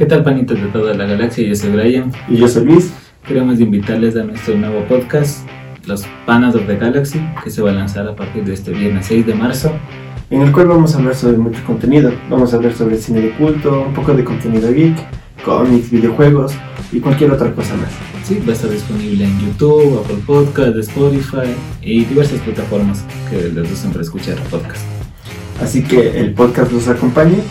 ¿Qué tal, panitos de toda la galaxia? Yo soy Brian. Y yo soy Luis. Queremos invitarles a nuestro nuevo podcast, Los Panas of the Galaxy, que se va a lanzar a partir de este viernes 6 de marzo. En el cual vamos a hablar sobre mucho contenido. Vamos a hablar sobre cine de culto, un poco de contenido geek, cómics, videojuegos y cualquier otra cosa más. Sí, va a estar disponible en YouTube, Apple Podcast, Spotify y diversas plataformas que les gustan para escuchar podcast. Así que el podcast los acompañe